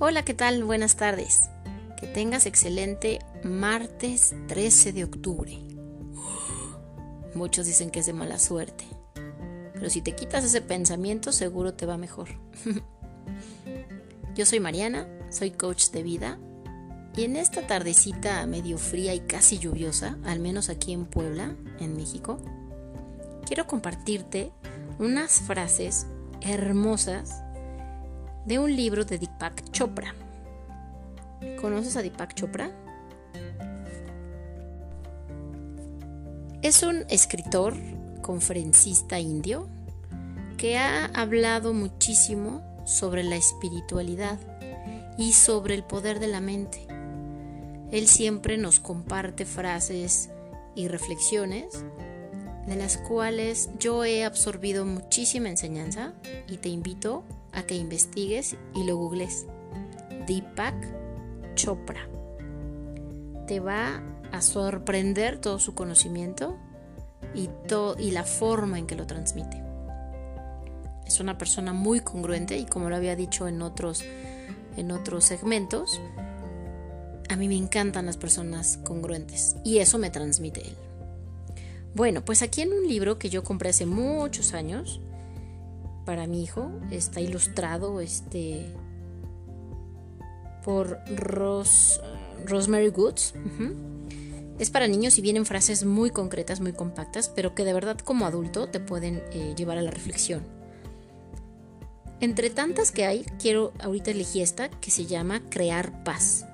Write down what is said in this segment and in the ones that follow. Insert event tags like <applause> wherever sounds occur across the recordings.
Hola, ¿qué tal? Buenas tardes. Que tengas excelente martes 13 de octubre. <gasps> Muchos dicen que es de mala suerte. Pero si te quitas ese pensamiento, seguro te va mejor. <laughs> Yo soy Mariana, soy coach de vida. Y en esta tardecita medio fría y casi lluviosa, al menos aquí en Puebla, en México, quiero compartirte unas frases hermosas de un libro de Deepak Chopra. ¿Conoces a Deepak Chopra? Es un escritor, conferencista indio, que ha hablado muchísimo sobre la espiritualidad y sobre el poder de la mente. Él siempre nos comparte frases y reflexiones de las cuales yo he absorbido muchísima enseñanza y te invito a que investigues y lo googles. Deepak Chopra. Te va a sorprender todo su conocimiento y, y la forma en que lo transmite. Es una persona muy congruente y como lo había dicho en otros, en otros segmentos, a mí me encantan las personas congruentes y eso me transmite él. Bueno, pues aquí en un libro que yo compré hace muchos años, para mi hijo. Está ilustrado este, por Rosemary Goods. Es para niños y vienen frases muy concretas, muy compactas, pero que de verdad como adulto te pueden eh, llevar a la reflexión. Entre tantas que hay, quiero ahorita elegir esta que se llama Crear paz.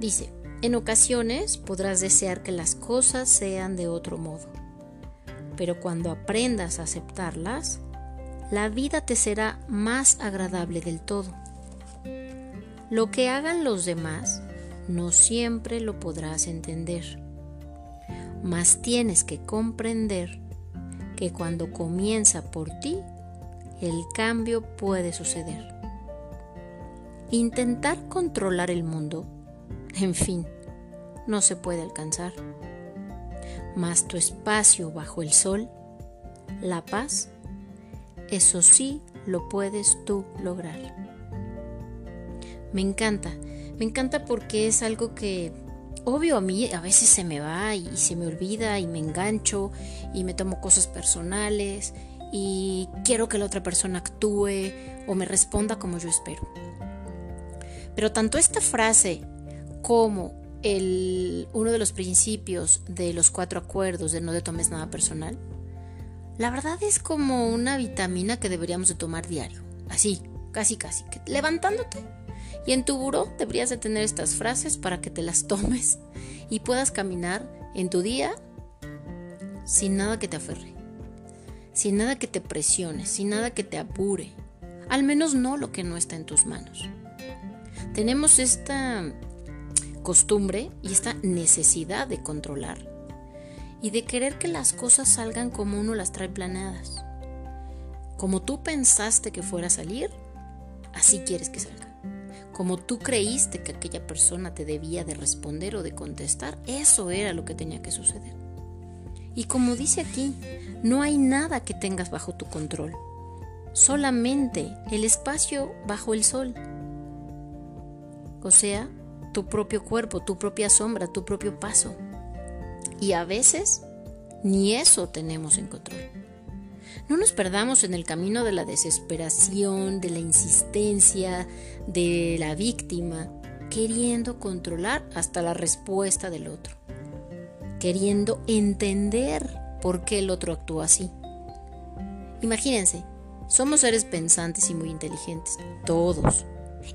Dice, en ocasiones podrás desear que las cosas sean de otro modo pero cuando aprendas a aceptarlas, la vida te será más agradable del todo. Lo que hagan los demás no siempre lo podrás entender, mas tienes que comprender que cuando comienza por ti, el cambio puede suceder. Intentar controlar el mundo, en fin, no se puede alcanzar mas tu espacio bajo el sol, la paz, eso sí lo puedes tú lograr. Me encanta, me encanta porque es algo que obvio a mí a veces se me va y se me olvida y me engancho y me tomo cosas personales y quiero que la otra persona actúe o me responda como yo espero. Pero tanto esta frase como uno de los principios de los cuatro acuerdos de no te tomes nada personal, la verdad es como una vitamina que deberíamos de tomar diario. Así, casi casi, levantándote. Y en tu buró deberías de tener estas frases para que te las tomes y puedas caminar en tu día sin nada que te aferre, sin nada que te presione, sin nada que te apure. Al menos no lo que no está en tus manos. Tenemos esta costumbre y esta necesidad de controlar y de querer que las cosas salgan como uno las trae planeadas. Como tú pensaste que fuera a salir, así quieres que salga. Como tú creíste que aquella persona te debía de responder o de contestar, eso era lo que tenía que suceder. Y como dice aquí, no hay nada que tengas bajo tu control, solamente el espacio bajo el sol. O sea, tu propio cuerpo, tu propia sombra, tu propio paso. Y a veces ni eso tenemos en control. No nos perdamos en el camino de la desesperación, de la insistencia, de la víctima, queriendo controlar hasta la respuesta del otro, queriendo entender por qué el otro actúa así. Imagínense, somos seres pensantes y muy inteligentes, todos,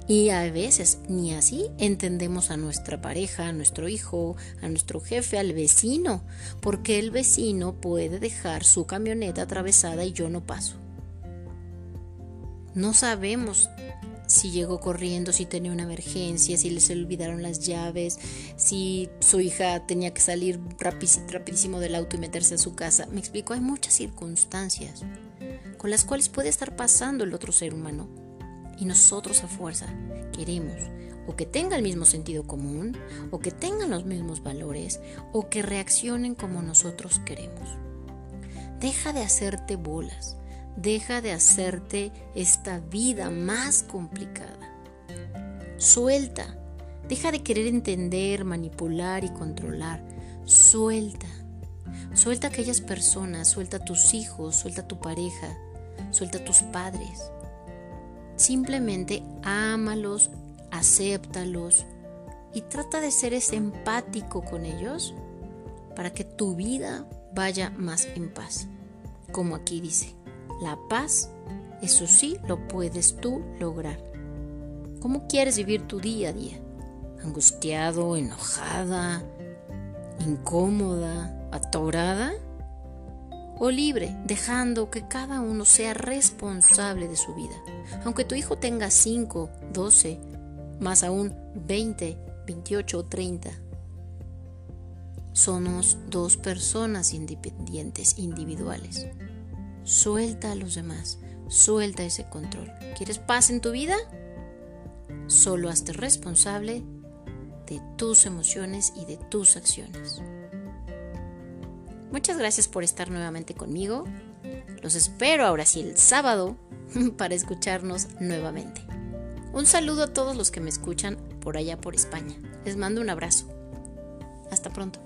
y a veces ni así entendemos a nuestra pareja, a nuestro hijo, a nuestro jefe, al vecino, porque el vecino puede dejar su camioneta atravesada y yo no paso. No sabemos si llegó corriendo, si tenía una emergencia, si se le olvidaron las llaves, si su hija tenía que salir rapidísimo del auto y meterse a su casa. Me explico, hay muchas circunstancias con las cuales puede estar pasando el otro ser humano y nosotros a fuerza queremos o que tenga el mismo sentido común, o que tengan los mismos valores, o que reaccionen como nosotros queremos. Deja de hacerte bolas, Deja de hacerte esta vida más complicada. Suelta. Deja de querer entender, manipular y controlar. Suelta. Suelta a aquellas personas, suelta a tus hijos, suelta a tu pareja, suelta a tus padres. Simplemente ámalos, acéptalos y trata de ser empático con ellos para que tu vida vaya más en paz. Como aquí dice, la paz, eso sí, lo puedes tú lograr. ¿Cómo quieres vivir tu día a día? ¿Angustiado, enojada, incómoda, atorada? ¿O libre, dejando que cada uno sea responsable de su vida? Aunque tu hijo tenga 5, 12, más aún 20, 28 o 30. Somos dos personas independientes, individuales. Suelta a los demás, suelta ese control. ¿Quieres paz en tu vida? Solo hazte responsable de tus emociones y de tus acciones. Muchas gracias por estar nuevamente conmigo. Los espero ahora sí el sábado <laughs> para escucharnos nuevamente. Un saludo a todos los que me escuchan por allá por España. Les mando un abrazo. Hasta pronto.